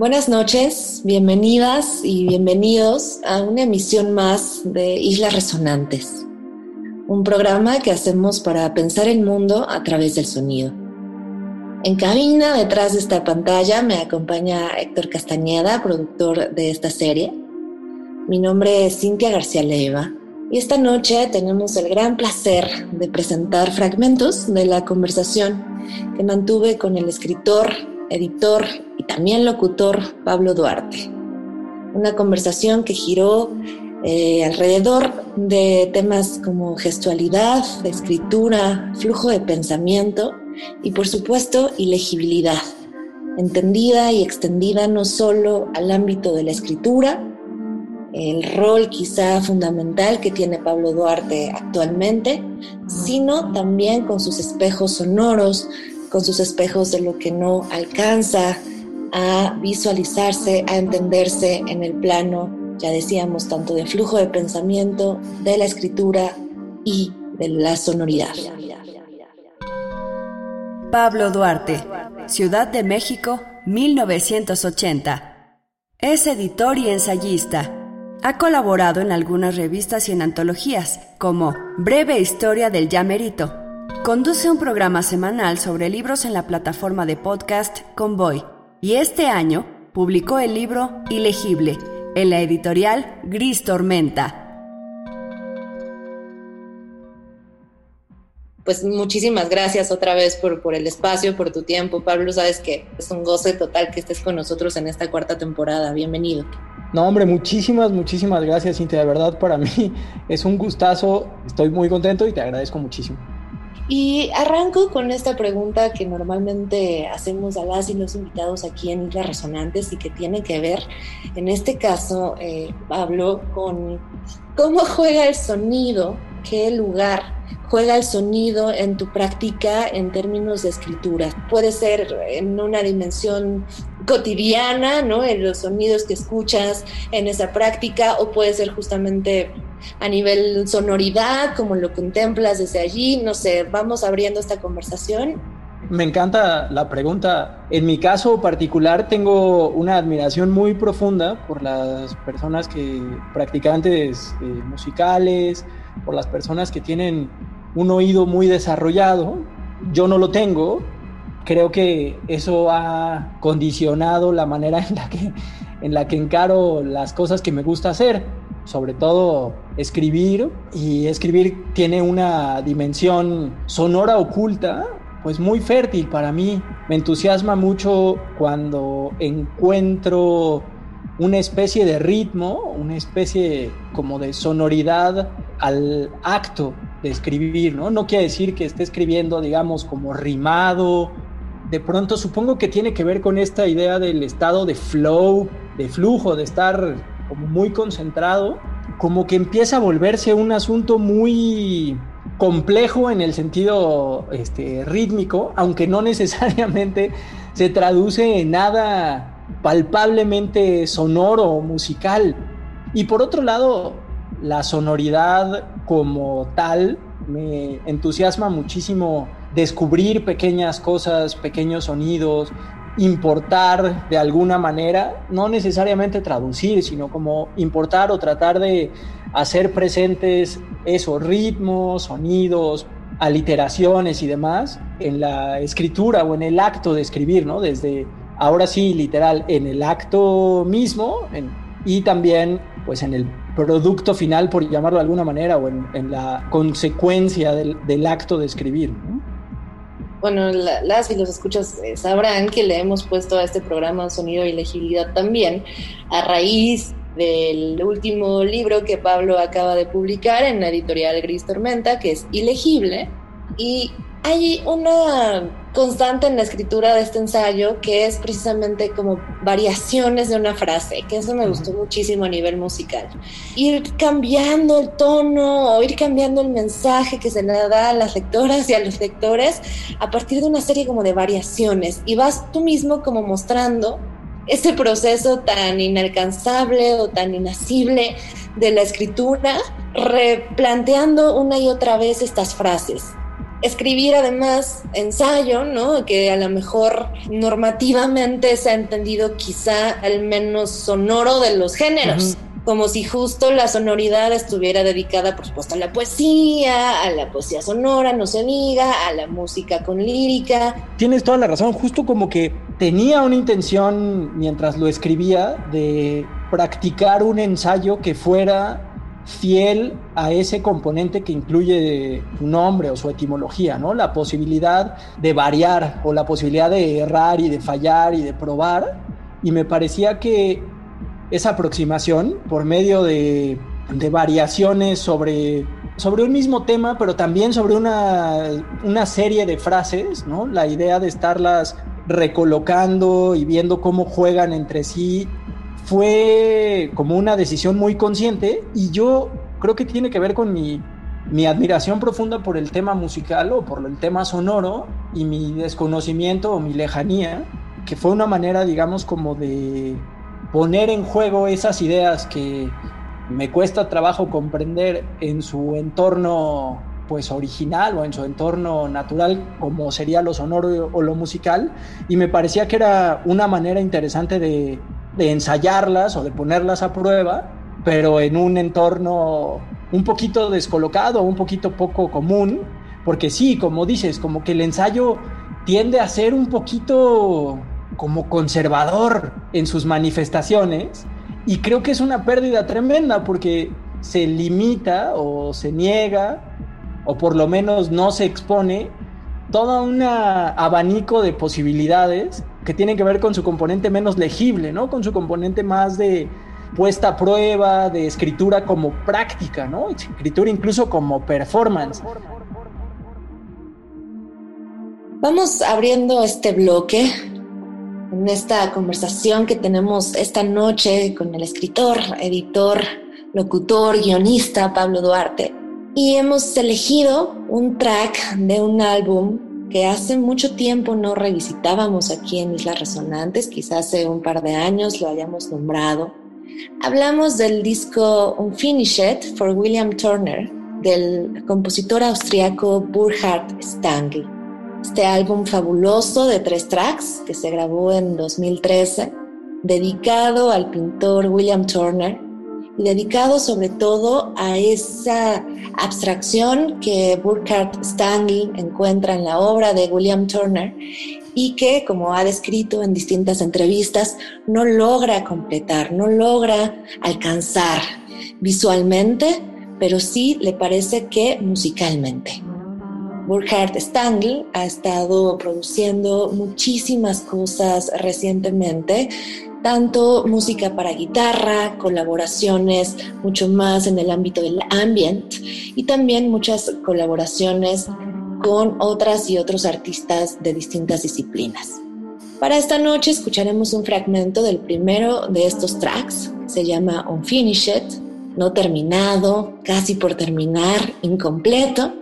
Buenas noches, bienvenidas y bienvenidos a una emisión más de Islas Resonantes, un programa que hacemos para pensar el mundo a través del sonido. En cabina, detrás de esta pantalla, me acompaña Héctor Castañeda, productor de esta serie. Mi nombre es Cintia García Leiva y esta noche tenemos el gran placer de presentar fragmentos de la conversación que mantuve con el escritor, editor y también locutor Pablo Duarte. Una conversación que giró eh, alrededor de temas como gestualidad, escritura, flujo de pensamiento y por supuesto ilegibilidad, entendida y extendida no solo al ámbito de la escritura, el rol quizá fundamental que tiene Pablo Duarte actualmente, sino también con sus espejos sonoros, con sus espejos de lo que no alcanza a visualizarse, a entenderse en el plano, ya decíamos, tanto de flujo de pensamiento, de la escritura y de la sonoridad. Pablo Duarte, Ciudad de México, 1980. Es editor y ensayista. Ha colaborado en algunas revistas y en antologías, como Breve Historia del Yamerito. Conduce un programa semanal sobre libros en la plataforma de podcast Convoy. Y este año publicó el libro Ilegible, en la editorial Gris Tormenta. pues muchísimas gracias otra vez por, por el espacio, por tu tiempo. Pablo, sabes que es un goce total que estés con nosotros en esta cuarta temporada. Bienvenido. No, hombre, muchísimas, muchísimas gracias, Cintia. De verdad, para mí es un gustazo. Estoy muy contento y te agradezco muchísimo. Y arranco con esta pregunta que normalmente hacemos a las y los invitados aquí en Islas Resonantes y que tiene que ver, en este caso, eh, Pablo, con cómo juega el sonido, qué lugar juega el sonido en tu práctica en términos de escritura. Puede ser en una dimensión cotidiana, ¿no? En los sonidos que escuchas en esa práctica, o puede ser justamente a nivel sonoridad, como lo contemplas desde allí. No sé, vamos abriendo esta conversación. Me encanta la pregunta. En mi caso particular tengo una admiración muy profunda por las personas que practicantes eh, musicales, por las personas que tienen un oído muy desarrollado. Yo no lo tengo. Creo que eso ha condicionado la manera en la que, en la que encaro las cosas que me gusta hacer, sobre todo escribir. Y escribir tiene una dimensión sonora oculta, pues muy fértil para mí. Me entusiasma mucho cuando encuentro una especie de ritmo, una especie como de sonoridad al acto de escribir, ¿no? No quiere decir que esté escribiendo, digamos, como rimado. De pronto supongo que tiene que ver con esta idea del estado de flow, de flujo, de estar como muy concentrado, como que empieza a volverse un asunto muy complejo en el sentido este, rítmico, aunque no necesariamente se traduce en nada palpablemente sonoro o musical. Y por otro lado, la sonoridad como tal me entusiasma muchísimo descubrir pequeñas cosas, pequeños sonidos, importar de alguna manera, no necesariamente traducir, sino como importar o tratar de hacer presentes esos ritmos, sonidos, aliteraciones y demás en la escritura o en el acto de escribir, ¿no? Desde ahora sí, literal, en el acto mismo y también pues en el producto final, por llamarlo de alguna manera, o en, la consecuencia del, acto de escribir. Bueno, las y los escuchas eh, sabrán que le hemos puesto a este programa Sonido y Legibilidad también a raíz del último libro que Pablo acaba de publicar en la editorial Gris Tormenta, que es Ilegible, Y hay una constante en la escritura de este ensayo que es precisamente como variaciones de una frase, que eso me gustó muchísimo a nivel musical. Ir cambiando el tono o ir cambiando el mensaje que se le da a las lectoras y a los lectores a partir de una serie como de variaciones. Y vas tú mismo como mostrando ese proceso tan inalcanzable o tan inasible de la escritura, replanteando una y otra vez estas frases escribir además ensayo, ¿no? Que a lo mejor normativamente se ha entendido quizá al menos sonoro de los géneros. Como si justo la sonoridad estuviera dedicada, por supuesto, a la poesía, a la poesía sonora, no se diga, a la música con lírica. Tienes toda la razón, justo como que tenía una intención mientras lo escribía de practicar un ensayo que fuera fiel a ese componente que incluye su nombre o su etimología, ¿no? La posibilidad de variar o la posibilidad de errar y de fallar y de probar. Y me parecía que esa aproximación, por medio de, variaciones sobre, sobre un mismo tema, pero también sobre una, una serie de frases, ¿no? La idea de estarlas recolocando y viendo cómo juegan entre sí fue como una decisión muy consciente y yo creo que tiene que ver con mi, admiración profunda por el tema musical o por el tema sonoro y mi desconocimiento o mi lejanía, que fue una manera, digamos, como de poner en juego esas ideas que me cuesta trabajo comprender en su entorno pues original o en su entorno natural como sería lo sonoro o lo musical. Y me parecía que era una manera interesante de de ensayarlas o de ponerlas a prueba, pero en un entorno un poquito descolocado, un poquito poco común, porque sí, como dices, como que el ensayo tiende a ser un poquito como conservador en sus manifestaciones y creo que es una pérdida tremenda porque se limita o se niega o por lo menos no se expone todo un abanico de posibilidades que tienen que ver con su componente menos legible, ¿no? Con su componente más de puesta a prueba, de escritura como práctica, ¿no? Escritura incluso como performance. Vamos abriendo este bloque en esta conversación que tenemos esta noche con el escritor, editor, locutor, guionista Pablo Duarte. Y hemos elegido un track de un álbum que hace mucho tiempo no revisitábamos aquí en Islas Resonantes, quizás hace un par de años lo hayamos nombrado. Hablamos del disco Unfinished for William Turner del compositor austriaco Burkhard Stangl. Este álbum fabuloso de tres tracks que se grabó en 2013, dedicado al pintor William Turner dedicado sobre todo a esa abstracción que Burkhard Stanley encuentra en la obra de William Turner y que, como ha descrito en distintas entrevistas, no logra completar, no logra alcanzar visualmente, pero sí le parece que musicalmente. Burkhard Stanley ha estado produciendo muchísimas cosas recientemente, tanto música para guitarra, colaboraciones mucho más en el ámbito del ambient y también muchas colaboraciones con otras y otros artistas de distintas disciplinas. Para esta noche escucharemos un fragmento del primero de estos tracks, se llama Unfinished, no terminado, casi por terminar, incompleto,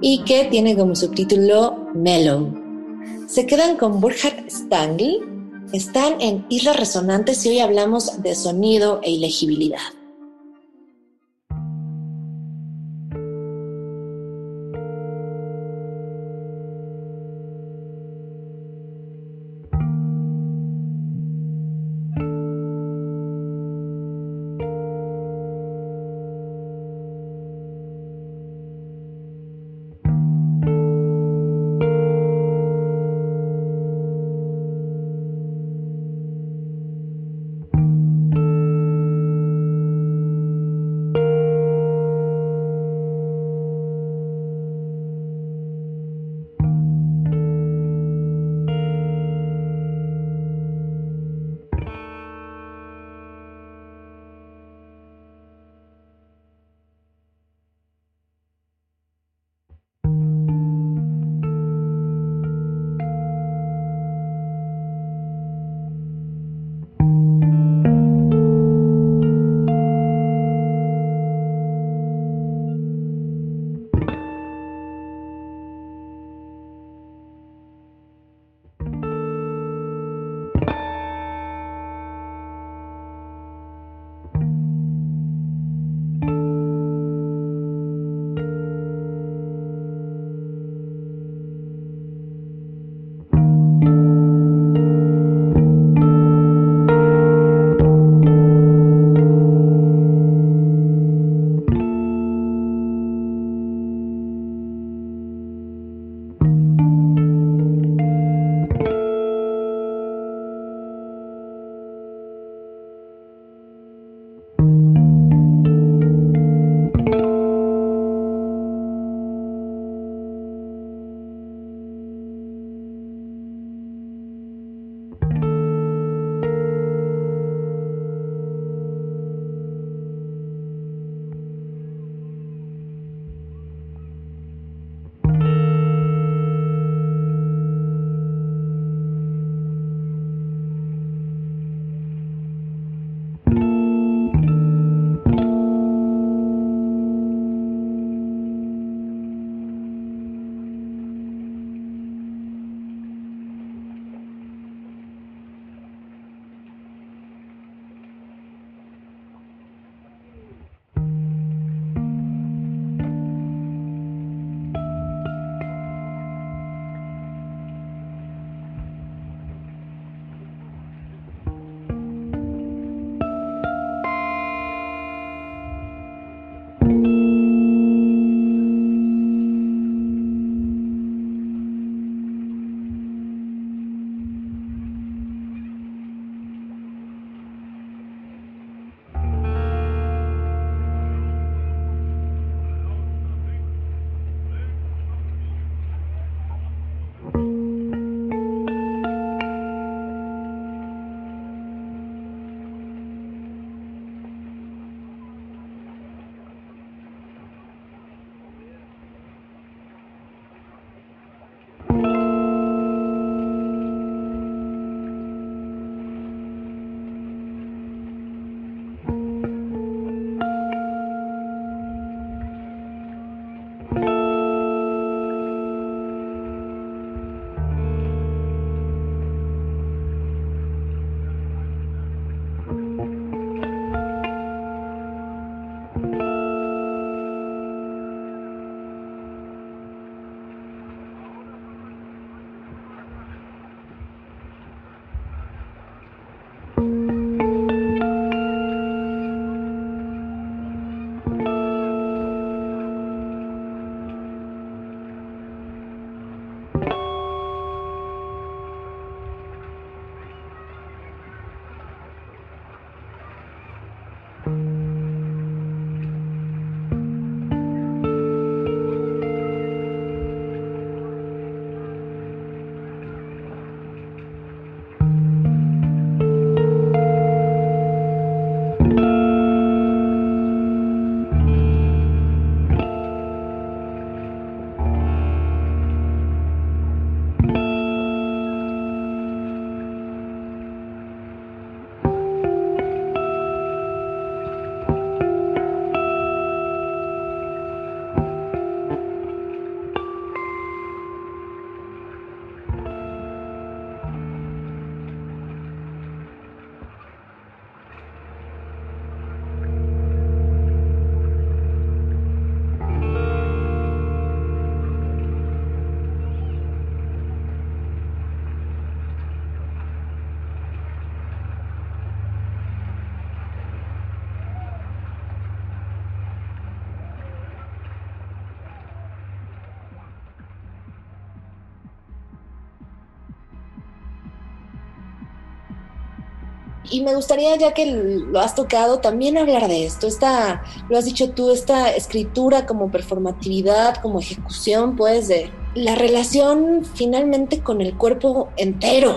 y que tiene como subtítulo Mellow. Se quedan con Burkhard Stangl están en Islas Resonantes y hoy hablamos de sonido e ilegibilidad. Y me gustaría, ya que lo has tocado, también hablar de esto. Esta, lo has dicho tú, esta escritura como performatividad, como ejecución, pues, de la relación finalmente con el cuerpo entero,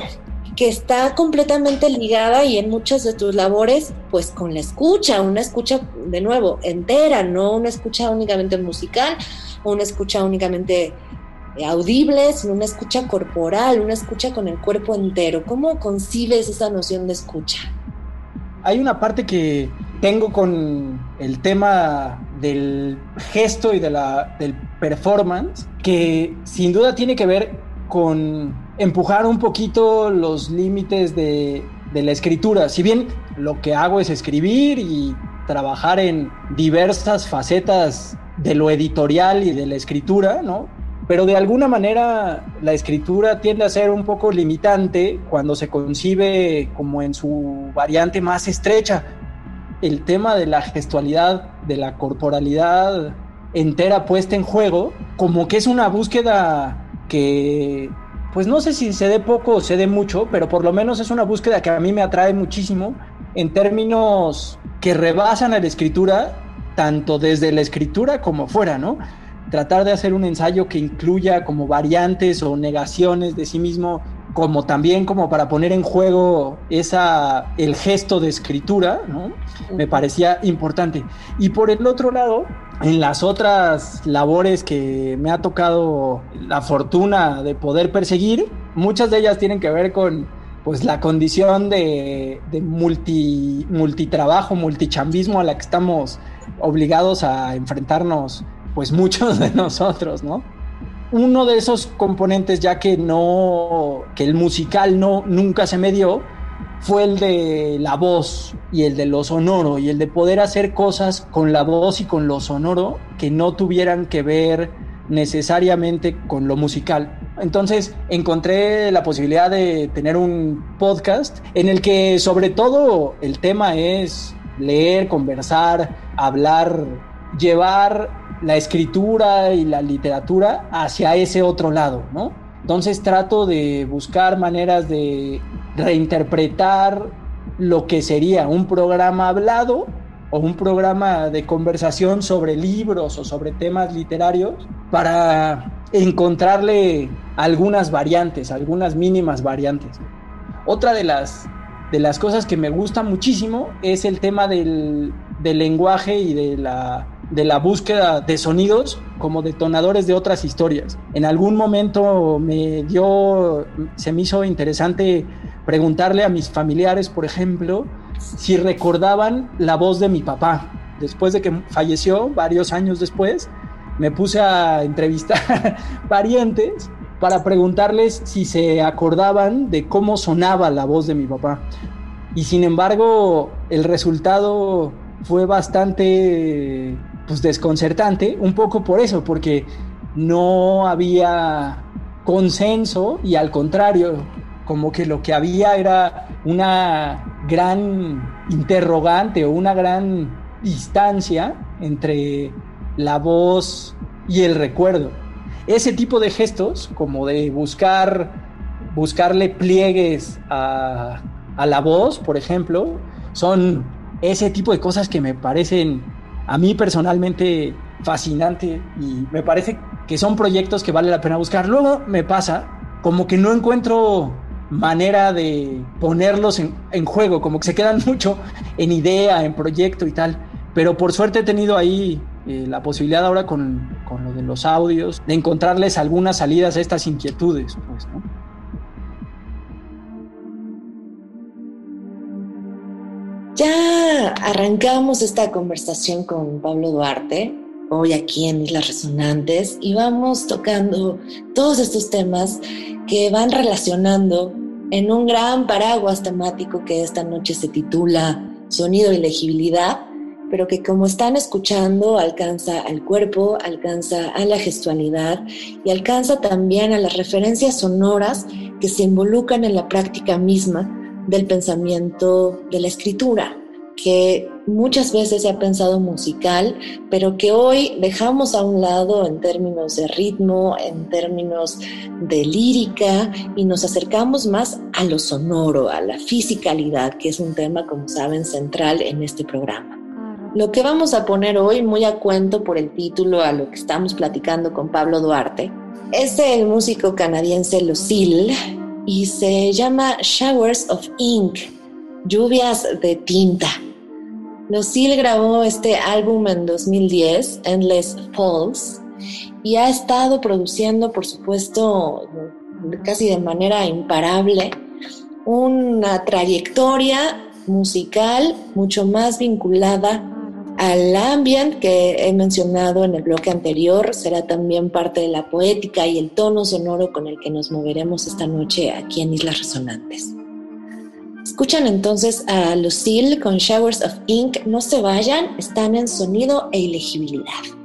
que está completamente ligada y en muchas de tus labores, pues con la escucha, una escucha de nuevo entera, no una escucha únicamente musical una escucha únicamente audible, sino una escucha corporal, una escucha con el cuerpo entero. ¿Cómo concibes esa noción de escucha? Hay una parte que tengo con el tema del gesto y de la, del performance que sin duda tiene que ver con empujar un poquito los límites de, de la escritura. Si bien lo que hago es escribir y trabajar en diversas facetas de lo editorial y de la escritura, ¿no? Pero de alguna manera la escritura tiende a ser un poco limitante cuando se concibe como en su variante más estrecha. El tema de la gestualidad, de la corporalidad entera puesta en juego, como que es una búsqueda que, pues no sé si se dé poco o se dé mucho, pero por lo menos es una búsqueda que a mí me atrae muchísimo en términos que rebasan a la escritura, tanto desde la escritura como fuera, ¿no? Tratar de hacer un ensayo que incluya como variantes o negaciones de sí mismo, como también como para poner en juego esa, el gesto de escritura, ¿no? Me parecía importante. Y por el otro lado, en las otras labores que me ha tocado la fortuna de poder perseguir, muchas de ellas tienen que ver con pues la condición de, de multi, multitrabajo, multichambismo a la que estamos obligados a enfrentarnos pues muchos de nosotros, ¿no? Uno de esos componentes, ya que no, que el musical no, nunca se me dio, fue el de la voz y el de lo sonoro y el de poder hacer cosas con la voz y con lo sonoro que no tuvieran que ver necesariamente con lo musical. Entonces encontré la posibilidad de tener un podcast en el que sobre todo el tema es leer, conversar, hablar, llevar la escritura y la literatura hacia ese otro lado, ¿no? Entonces trato de buscar maneras de reinterpretar lo que sería un programa hablado o un programa de conversación sobre libros o sobre temas literarios para encontrarle algunas variantes, algunas mínimas variantes. Otra de las, de las cosas que me gusta muchísimo es el tema del, del lenguaje y de la de la búsqueda de sonidos como detonadores de otras historias. En algún momento me dio, se me hizo interesante preguntarle a mis familiares, por ejemplo, si recordaban la voz de mi papá. Después de que falleció, varios años después, me puse a entrevistar parientes para preguntarles si se acordaban de cómo sonaba la voz de mi papá. Y sin embargo, el resultado fue bastante pues desconcertante, un poco por eso, porque no había consenso y al contrario, como que lo que había era una gran interrogante o una gran distancia entre la voz y el recuerdo. Ese tipo de gestos, como de buscar, buscarle pliegues a, a la voz, por ejemplo, son ese tipo de cosas que me parecen a mí personalmente fascinante y me parece que son proyectos que vale la pena buscar. Luego me pasa como que no encuentro manera de ponerlos en, juego, como que se quedan mucho en idea, en proyecto y tal. Pero por suerte he tenido ahí eh, la posibilidad ahora con, con, lo de los audios de encontrarles algunas salidas a estas inquietudes. Pues, ¿no? Arrancamos esta conversación con Pablo Duarte, hoy aquí en Islas Resonantes, y vamos tocando todos estos temas que van relacionando en un gran paraguas temático que esta noche se titula Sonido y legibilidad, pero que como están escuchando alcanza al cuerpo, alcanza a la gestualidad y alcanza también a las referencias sonoras que se involucran en la práctica misma del pensamiento de la escritura, que muchas veces se ha pensado musical, pero que hoy dejamos a un lado en términos de ritmo, en términos de lírica y nos acercamos más a lo sonoro, a la fisicalidad, que es un tema, como saben, central en este programa. Lo que vamos a poner hoy, muy a cuento por el título a lo que estamos platicando con Pablo Duarte, es el músico canadiense Lucille y se llama Showers of Ink, lluvias de tinta. Lucille grabó este álbum en 2010, Endless Falls, y ha estado produciendo, por supuesto, casi de manera imparable, una trayectoria musical mucho más vinculada al ambient que he mencionado en el bloque anterior, será también parte de la poética y el tono sonoro con el que nos moveremos esta noche aquí en Islas Resonantes. Escuchan entonces a Lucille con Showers of Ink. No se vayan, están en sonido e ilegibilidad.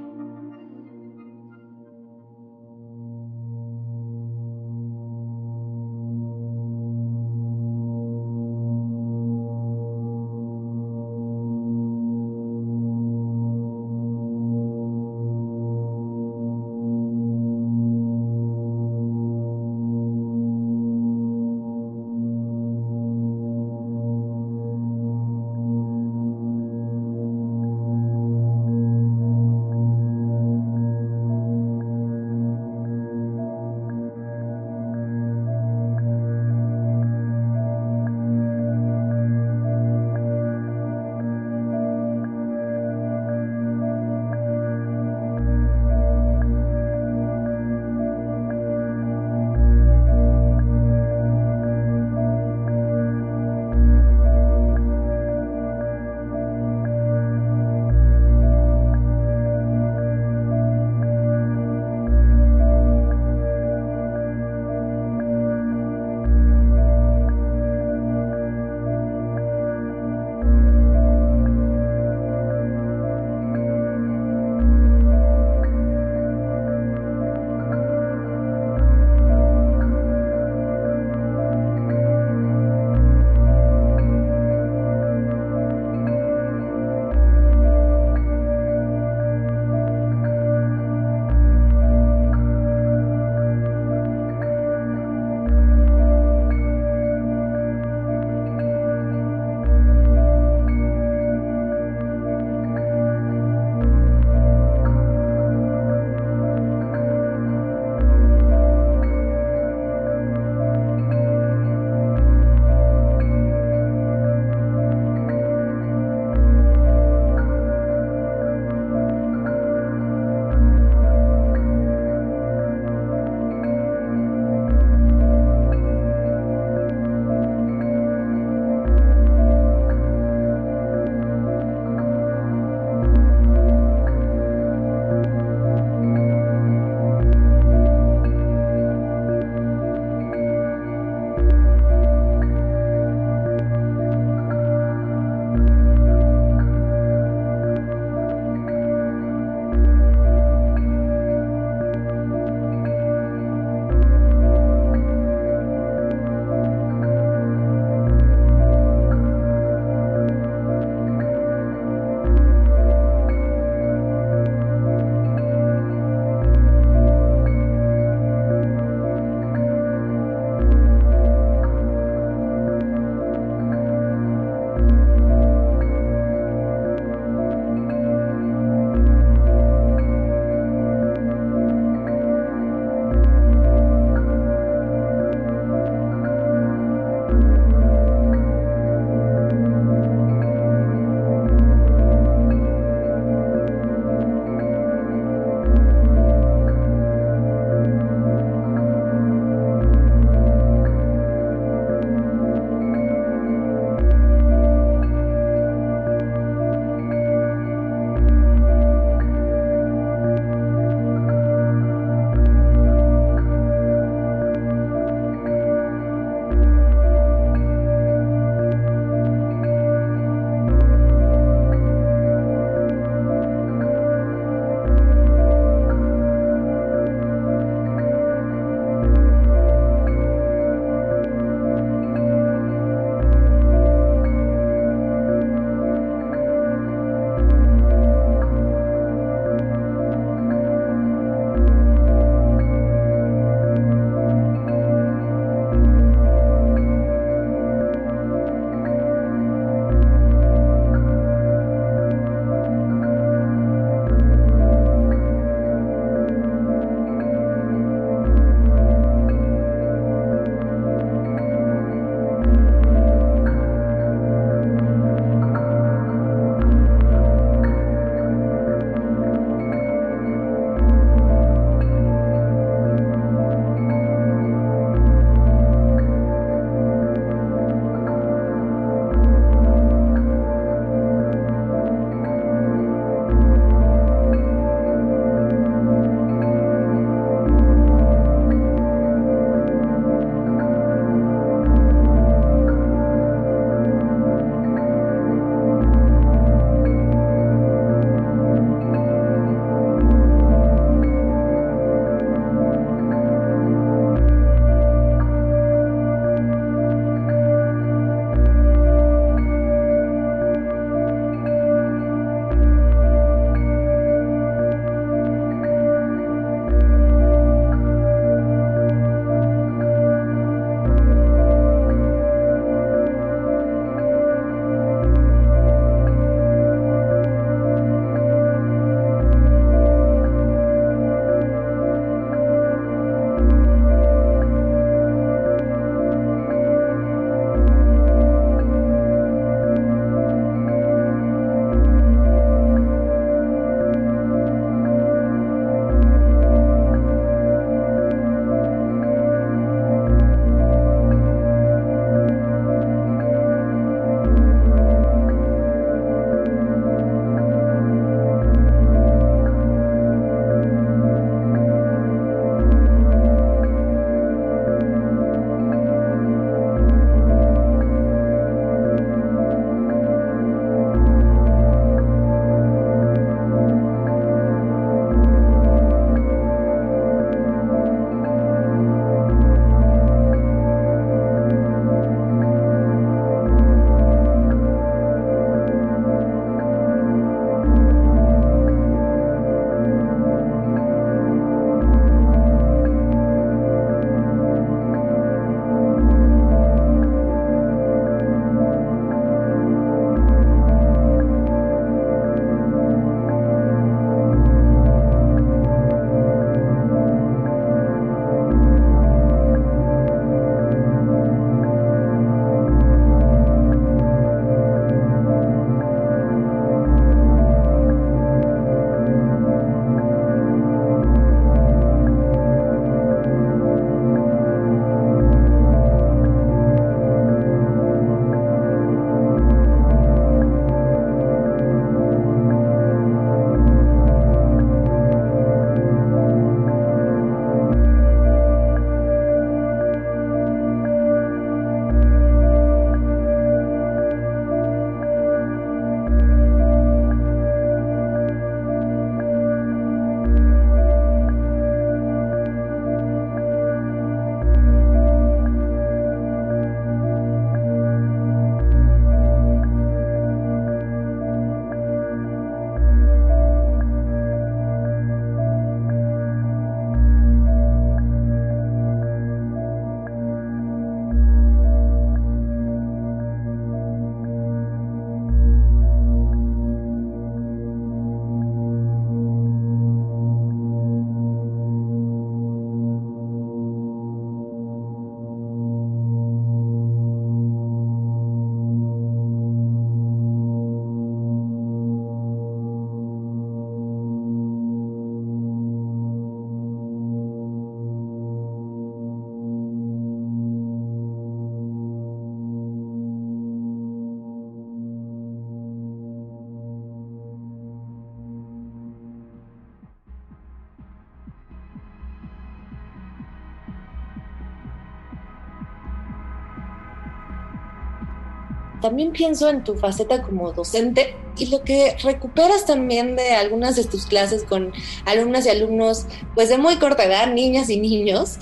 También pienso en tu faceta como docente y lo que recuperas también de algunas de tus clases con alumnas y alumnos, pues de muy corta edad, niñas y niños,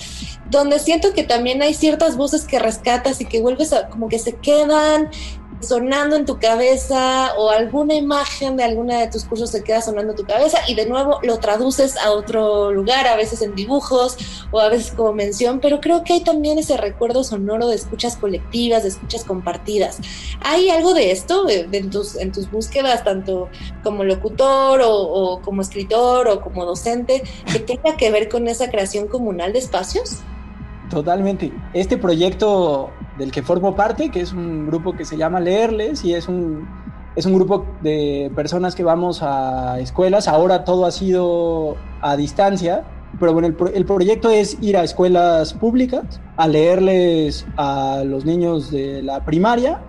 donde siento que también hay ciertas voces que rescatas y que vuelves a como que se quedan sonando en tu cabeza o alguna imagen de alguna de tus cursos se queda sonando en tu cabeza y de nuevo lo traduces a otro lugar, a veces en dibujos o a veces como mención, pero creo que hay también ese recuerdo sonoro de escuchas colectivas, de escuchas compartidas. ¿Hay algo de esto en, tus, en tus búsquedas, tanto como locutor o, o como escritor o como docente, que tenga que ver con esa creación comunal de espacios? Totalmente. Este proyecto del que formo parte, que es un grupo que se llama Leerles y es un, es un grupo de personas que vamos a escuelas. Ahora todo ha sido a distancia, pero bueno, el, proyecto es ir a escuelas públicas a leerles a los niños de la primaria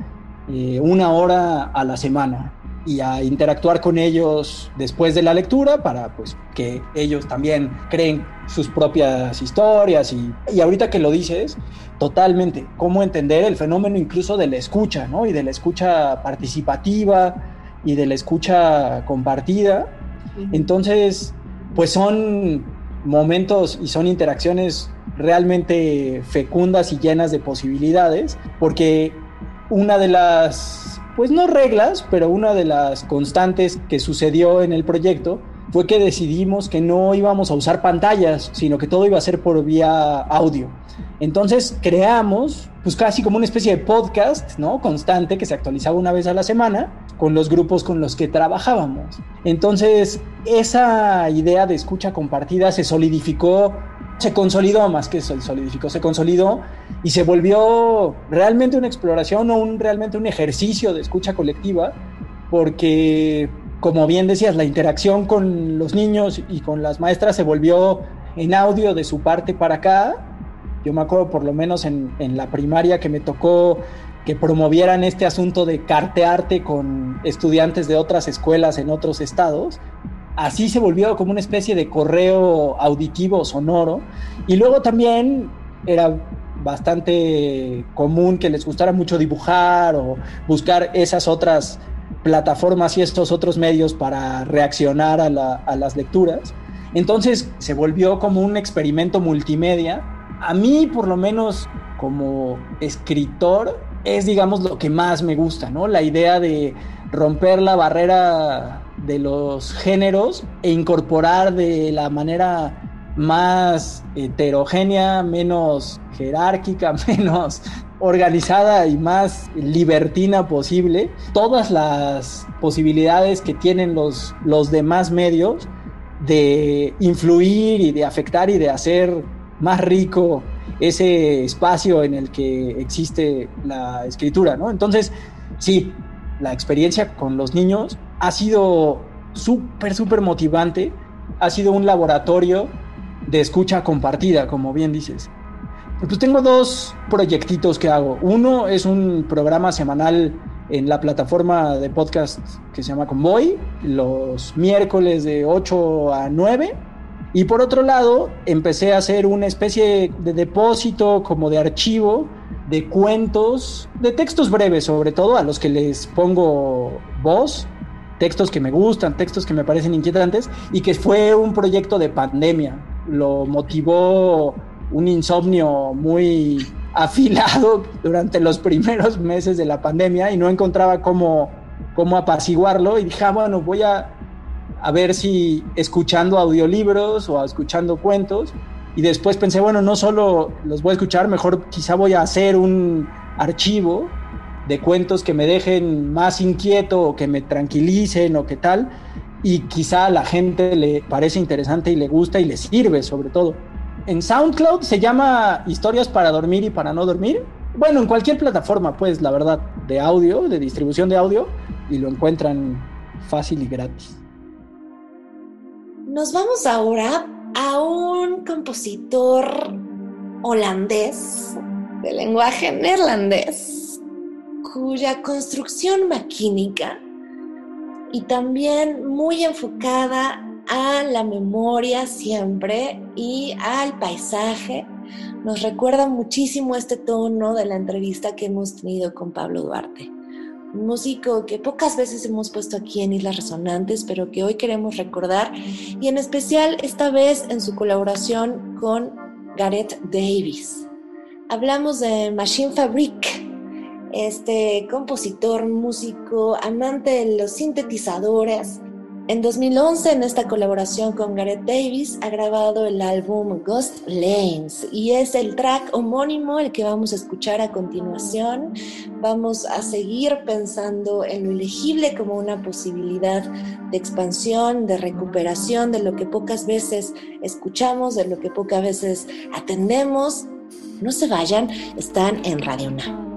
eh, una hora a la semana y a interactuar con ellos después de la lectura para pues que ellos también creen sus propias historias y, y ahorita que lo dices, totalmente, cómo entender el fenómeno incluso de la escucha, ¿no? Y de la escucha participativa y de la escucha compartida. Entonces, pues son momentos y son interacciones realmente fecundas y llenas de posibilidades, porque una de las pues no reglas, pero una de las constantes que sucedió en el proyecto fue que decidimos que no íbamos a usar pantallas, sino que todo iba a ser por vía audio. Entonces creamos, pues casi como una especie de podcast, ¿no? Constante que se actualizaba una vez a la semana con los grupos con los que trabajábamos. Entonces esa idea de escucha compartida se solidificó se consolidó más que se solidificó, se consolidó y se volvió realmente una exploración o un, realmente un ejercicio de escucha colectiva, porque, como bien decías, la interacción con los niños y con las maestras se volvió en audio de su parte para acá. Yo me acuerdo por lo menos en, en la primaria que me tocó que promovieran este asunto de cartearte con estudiantes de otras escuelas en otros estados así se volvió como una especie de correo auditivo sonoro. Y luego también era bastante común que les gustara mucho dibujar o buscar esas otras plataformas y estos otros medios para reaccionar a, las lecturas. Entonces se volvió como un experimento multimedia. A mí, por lo menos como escritor, es digamos lo que más me gusta, ¿no? La idea de romper la barrera de los géneros e incorporar de la manera más heterogénea, menos jerárquica, menos organizada y más libertina posible, todas las posibilidades que tienen los, los demás medios de influir y de afectar y de hacer más rico ese espacio en el que existe la escritura, ¿no? Entonces, sí, la experiencia con los niños ha sido súper, súper motivante. Ha sido un laboratorio de escucha compartida, como bien dices. Pues tengo dos proyectitos que hago. Uno es un programa semanal en la plataforma de podcast que se llama Convoy, los miércoles de 8 a 9. Y por otro lado, empecé a hacer una especie de depósito como de archivo de cuentos, de textos breves sobre todo, a los que les pongo voz, textos que me gustan, textos que me parecen inquietantes, y que fue un proyecto de pandemia. Lo motivó un insomnio muy afilado durante los primeros meses de la pandemia y no encontraba cómo, cómo apaciguarlo y dije, ah, bueno, voy a, a ver si escuchando audiolibros o escuchando cuentos y después pensé, bueno, no solo los voy a escuchar, mejor quizá voy a hacer un archivo de cuentos que me dejen más inquieto o que me tranquilicen o qué tal. Y quizá a la gente le parece interesante y le gusta y le sirve sobre todo. En SoundCloud se llama Historias para dormir y para no dormir. Bueno, en cualquier plataforma, pues, la verdad, de audio, de distribución de audio, y lo encuentran fácil y gratis. Nos vamos ahora a un compositor holandés de lenguaje neerlandés cuya construcción maquínica y también muy enfocada a la memoria siempre y al paisaje nos recuerda muchísimo este tono de la entrevista que hemos tenido con Pablo Duarte. un músico que pocas veces hemos puesto aquí en Islas Resonantes, pero que hoy queremos recordar, y en especial esta vez en su colaboración con Gareth Davis. Hablamos de Machine Fabric, este compositor, músico, amante de los sintetizadores, en 2011, en esta colaboración con Gareth Davis, ha grabado el álbum Ghost Lanes y es el track homónimo el que vamos a escuchar a continuación. Vamos a seguir pensando en lo elegible como una posibilidad de expansión, de recuperación de lo que pocas veces escuchamos, de lo que pocas veces atendemos. No se vayan, están en Radio Now.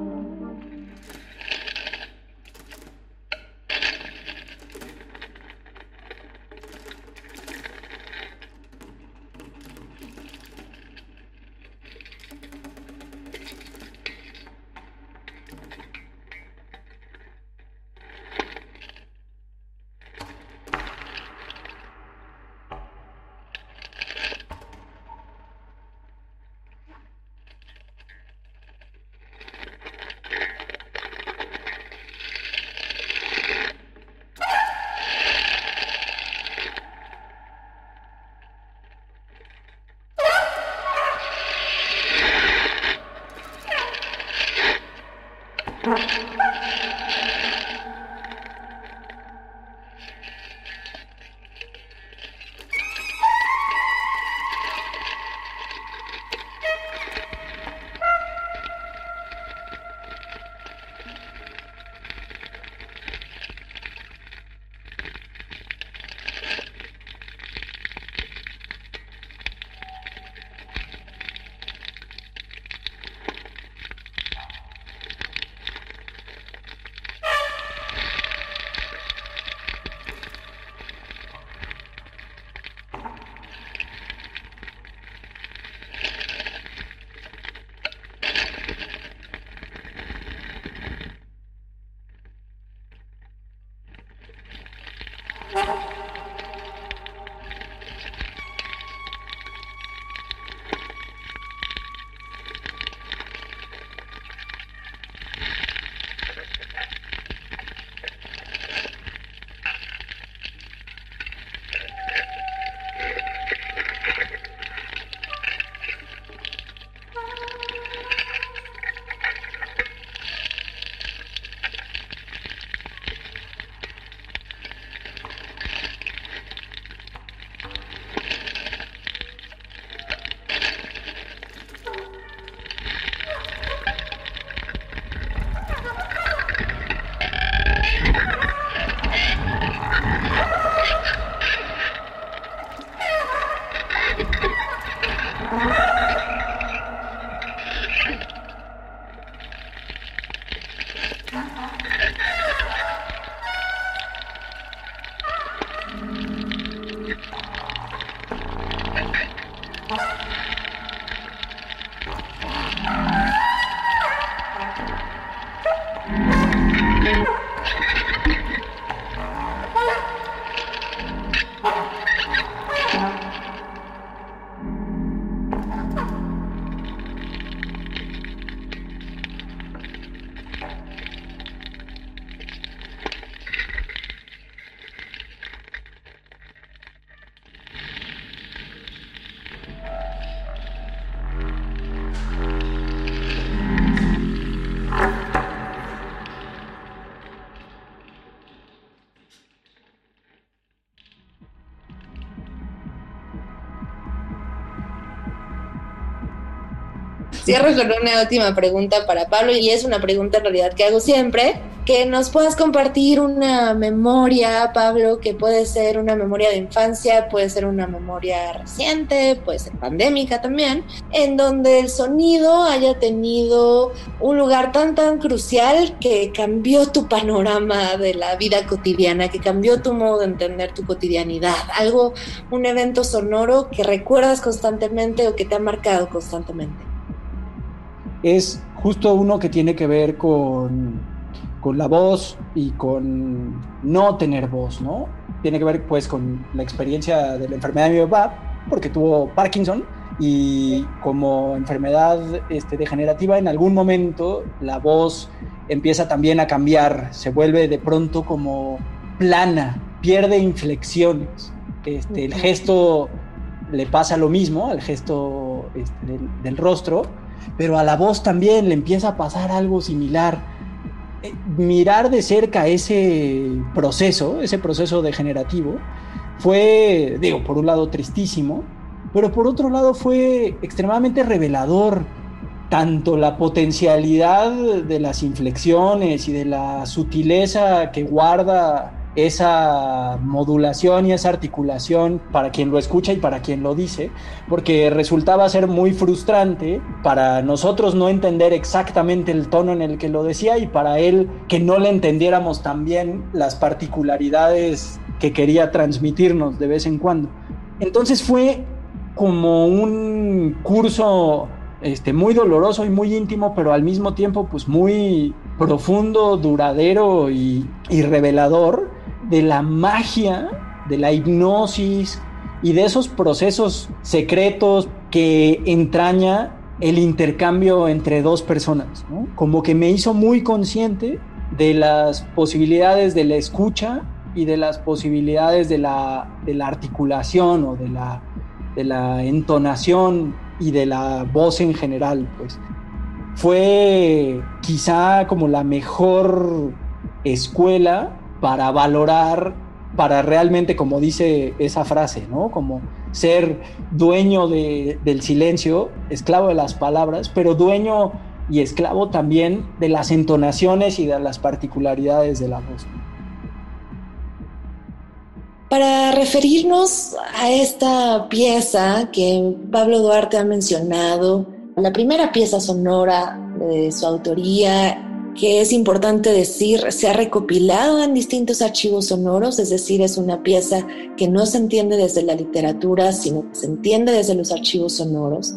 Cierro con una última pregunta para Pablo y es una pregunta en realidad que hago siempre. Que nos puedas compartir una memoria, Pablo, que puede ser una memoria de infancia, puede ser una memoria reciente, puede ser pandémica también, en donde el sonido haya tenido un lugar tan tan crucial que cambió tu panorama de la vida cotidiana, que cambió tu modo de entender tu cotidianidad, algo, un evento sonoro que recuerdas constantemente o que te ha marcado constantemente es justo uno que tiene que ver con, la voz y con no tener voz, ¿no? Tiene que ver pues con la experiencia de la enfermedad de mi papá, porque tuvo Parkinson y como enfermedad este, degenerativa en algún momento la voz empieza también a cambiar, se vuelve de pronto como plana, pierde inflexiones. Este, el gesto le pasa lo mismo, al gesto este, del, rostro, pero a la voz también le empieza a pasar algo similar. Eh, mirar de cerca ese proceso, ese proceso degenerativo, fue, digo, por un lado tristísimo, pero por otro lado fue extremadamente revelador tanto la potencialidad de las inflexiones y de la sutileza que guarda esa modulación y esa articulación para quien lo escucha y para quien lo dice, porque resultaba ser muy frustrante para nosotros no entender exactamente el tono en el que lo decía y para él que no le entendiéramos también las particularidades que quería transmitirnos de vez en cuando. Entonces fue como un curso este, muy doloroso y muy íntimo, pero al mismo tiempo pues muy profundo, duradero y, y revelador de la magia, de la hipnosis y de esos procesos secretos que entraña el intercambio entre dos personas. Como que me hizo muy consciente de las posibilidades de la escucha y de las posibilidades de la, de la articulación o de la, de la entonación y de la voz en general. Pues fue quizá como la mejor escuela para valorar, para realmente, como dice esa frase, ¿no? Como ser dueño del silencio, esclavo de las palabras, pero dueño y esclavo también de las entonaciones y de las particularidades de la voz. Para referirnos a esta pieza que Pablo Duarte ha mencionado, la primera pieza sonora de su autoría que es importante decir, se ha recopilado en distintos archivos sonoros, es decir, es una pieza que no se entiende desde la literatura, sino que se entiende desde los archivos sonoros,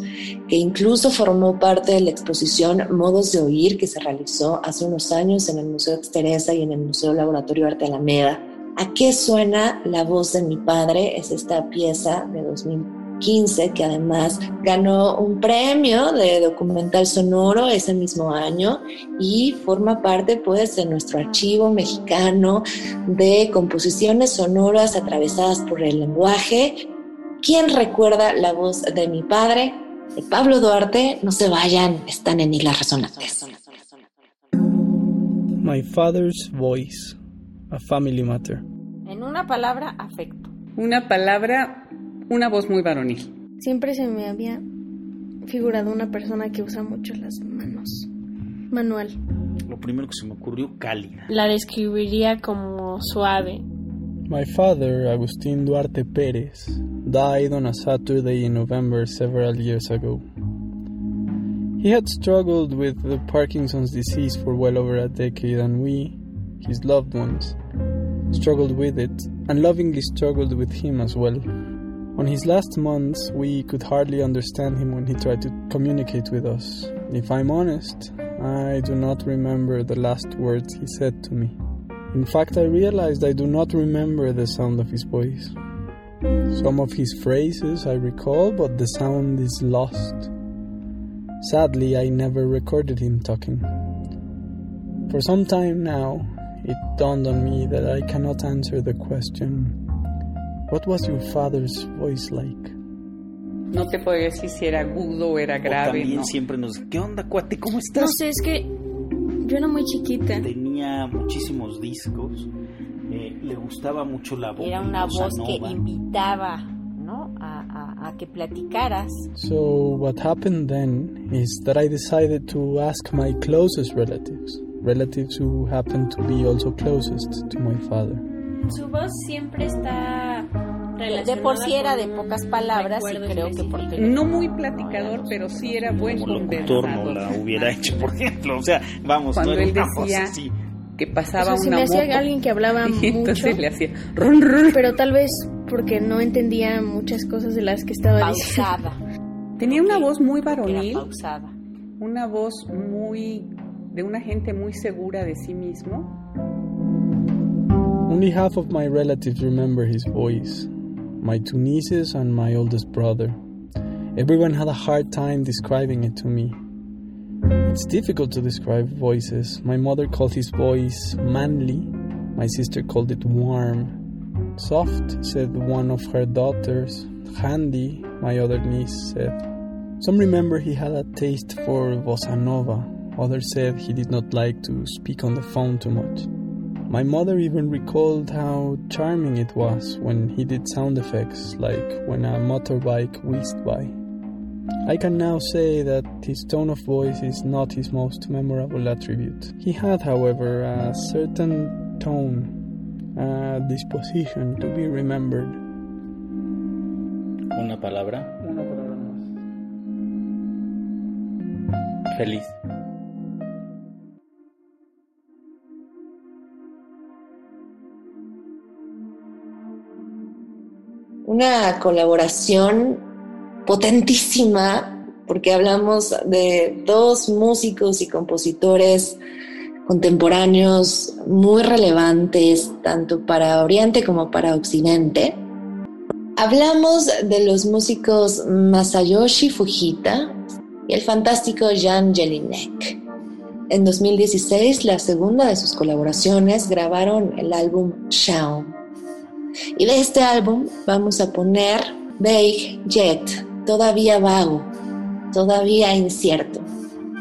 que incluso formó parte de la exposición Modos de Oír que se realizó hace unos años en el Museo Exteresa y en el Museo Laboratorio Arte Alameda. ¿A qué suena la voz de mi padre? Es esta pieza de 2000 que además ganó un premio de documental sonoro ese mismo año y forma parte pues de nuestro archivo mexicano de composiciones sonoras atravesadas por el lenguaje. ¿Quién recuerda la voz de mi padre? De Pablo Duarte, no se vayan, están en Islas Resonantes. My father's voice, a family matter. En una palabra, afecto. Una palabra una voz muy varonil. Siempre se me había figurado una persona que usa mucho las manos. Manual. Lo primero que se me ocurrió, cálida. La describiría como suave. My father, Agustín Duarte Pérez, died on a Saturday in November several years ago. He had struggled with the Parkinson's disease for well over a decade, and we, his loved ones, struggled with it, and lovingly struggled with him as well. On his last months, we could hardly understand him when he tried to communicate with us. If I'm honest, I do not remember the last words he said to me. In fact, I realized I do not remember the sound of his voice. Some of his phrases I recall, but the sound is lost. Sadly, I never recorded him talking. For some time now, it dawned on me that I cannot answer the question What was your father's voice like? No te podría decir si era agudo o era grave. O también siempre nos, ¿qué onda, cuate? ¿Cómo estás? No sé, es que yo era muy chiquita. Tenía muchísimos discos. Eh, le gustaba mucho la voz. Era una voz que invitaba, ¿no? A, a, a que platicaras. So what happened then is that I decided to ask my closest relatives, relatives who happened to be also closest to my father. Su voz siempre está de por sí era de pocas palabras y creo que por No muy platicador, pero sí era buen conversador. no la hubiera hecho, por ejemplo. O sea, vamos, Cuando no él decía que pasaba o sea, si me hacía alguien que hablaba y entonces le hacía ron, ron. Pero tal vez porque no entendía muchas cosas de las que estaba pausada. diciendo. Tenía una voz muy varonil. Pausada. Una voz muy de una gente muy segura de sí mismo. Only half of my relatives remember his voice. my two nieces and my oldest brother. Everyone had a hard time describing it to me. It's difficult to describe voices. My mother called his voice manly, my sister called it warm. Soft, said one of her daughters. Handy, my other niece said. Some remember he had a taste for bossa nova. Others said he did not like to speak on the phone too much. My mother even recalled how charming it was when he did sound effects, like when a motorbike whizzed by. I can now say that his tone of voice is not his most memorable attribute. He had, however, a certain tone, a disposition to be remembered. Una palabra. Una palabra más. Feliz. Una colaboración potentísima porque hablamos de dos músicos y compositores contemporáneos muy relevantes tanto para Oriente como para Occidente. Hablamos de los músicos Masayoshi Fujita y el fantástico Jan Jelinek. En 2016, la segunda de sus colaboraciones grabaron el álbum Shaun. Y de este álbum vamos a poner Beig Jet, todavía vago, todavía incierto.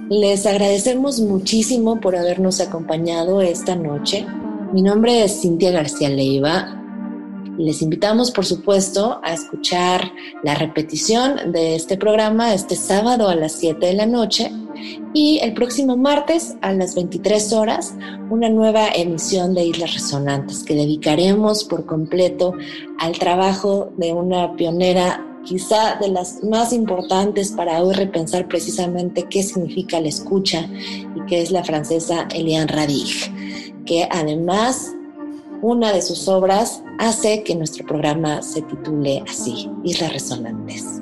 Les agradecemos muchísimo por habernos acompañado esta noche. Mi nombre es Cintia García Leiva. Les invitamos, por supuesto, a escuchar la repetición de este programa este sábado a las 7 de la noche y el próximo martes a las 23 horas una nueva emisión de Islas Resonantes que dedicaremos por completo al trabajo de una pionera quizá de las más importantes para hoy repensar precisamente qué significa la escucha y que es la francesa Eliane Radig, que además una de sus obras hace que nuestro programa se titule así, Islas Resonantes.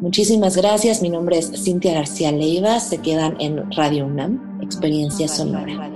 Muchísimas gracias, mi nombre es Cintia García Leiva, se quedan en Radio UNAM, Experiencia Sonora.